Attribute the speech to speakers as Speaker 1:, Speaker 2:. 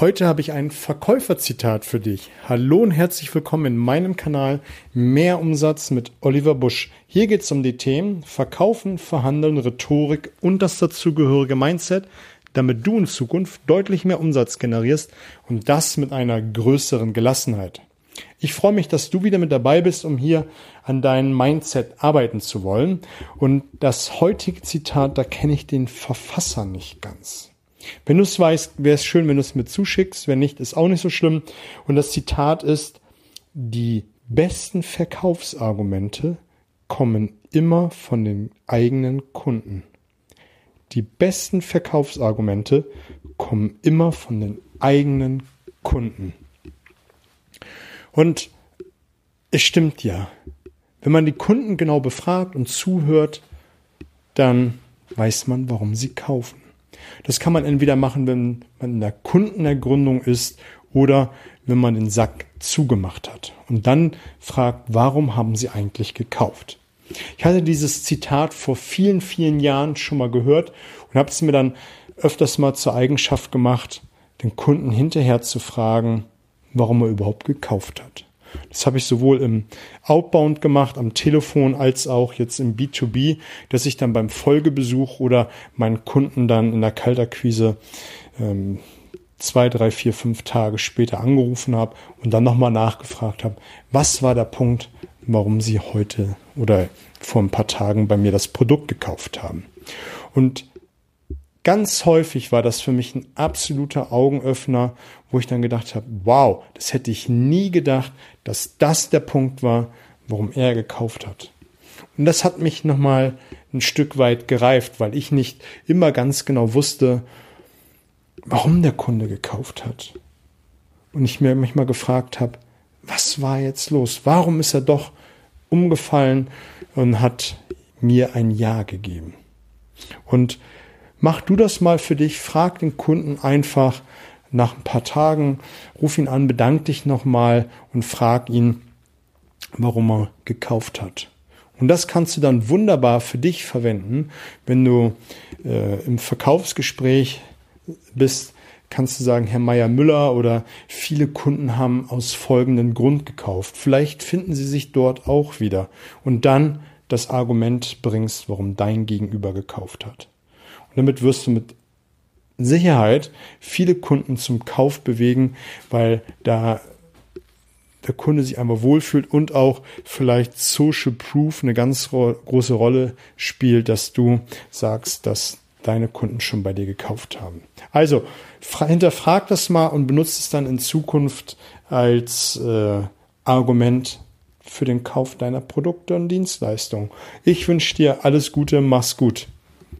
Speaker 1: Heute habe ich ein Verkäuferzitat für dich. Hallo und herzlich willkommen in meinem Kanal Mehr Umsatz mit Oliver Busch. Hier geht es um die Themen Verkaufen, Verhandeln, Rhetorik und das dazugehörige Mindset, damit du in Zukunft deutlich mehr Umsatz generierst und das mit einer größeren Gelassenheit. Ich freue mich, dass du wieder mit dabei bist, um hier an deinem Mindset arbeiten zu wollen. Und das heutige Zitat, da kenne ich den Verfasser nicht ganz. Wenn du es weißt, wäre es schön, wenn du es mir zuschickst. Wenn nicht, ist auch nicht so schlimm. Und das Zitat ist, die besten Verkaufsargumente kommen immer von den eigenen Kunden. Die besten Verkaufsargumente kommen immer von den eigenen Kunden. Und es stimmt ja. Wenn man die Kunden genau befragt und zuhört, dann weiß man, warum sie kaufen. Das kann man entweder machen, wenn man in der Kundenergründung ist oder wenn man den Sack zugemacht hat und dann fragt, warum haben Sie eigentlich gekauft? Ich hatte dieses Zitat vor vielen, vielen Jahren schon mal gehört und habe es mir dann öfters mal zur Eigenschaft gemacht, den Kunden hinterher zu fragen, warum er überhaupt gekauft hat. Das habe ich sowohl im Outbound gemacht, am Telefon, als auch jetzt im B2B, dass ich dann beim Folgebesuch oder meinen Kunden dann in der Kaltakquise ähm, zwei, drei, vier, fünf Tage später angerufen habe und dann nochmal nachgefragt habe, was war der Punkt, warum sie heute oder vor ein paar Tagen bei mir das Produkt gekauft haben. Und ganz häufig war das für mich ein absoluter Augenöffner, wo ich dann gedacht habe, wow, das hätte ich nie gedacht, dass das der Punkt war, warum er gekauft hat. Und das hat mich nochmal ein Stück weit gereift, weil ich nicht immer ganz genau wusste, warum der Kunde gekauft hat. Und ich mir manchmal gefragt habe, was war jetzt los? Warum ist er doch umgefallen und hat mir ein Ja gegeben? Und Mach du das mal für dich, frag den Kunden einfach nach ein paar Tagen, ruf ihn an, bedank dich nochmal und frag ihn, warum er gekauft hat. Und das kannst du dann wunderbar für dich verwenden, wenn du äh, im Verkaufsgespräch bist, kannst du sagen, Herr Meier Müller oder viele Kunden haben aus folgendem Grund gekauft. Vielleicht finden sie sich dort auch wieder und dann das Argument bringst, warum dein Gegenüber gekauft hat. Und damit wirst du mit Sicherheit viele Kunden zum Kauf bewegen, weil da der Kunde sich einmal wohlfühlt und auch vielleicht Social Proof eine ganz große Rolle spielt, dass du sagst, dass deine Kunden schon bei dir gekauft haben. Also hinterfrag das mal und benutze es dann in Zukunft als äh, Argument für den Kauf deiner Produkte und Dienstleistungen. Ich wünsche dir alles Gute, mach's gut.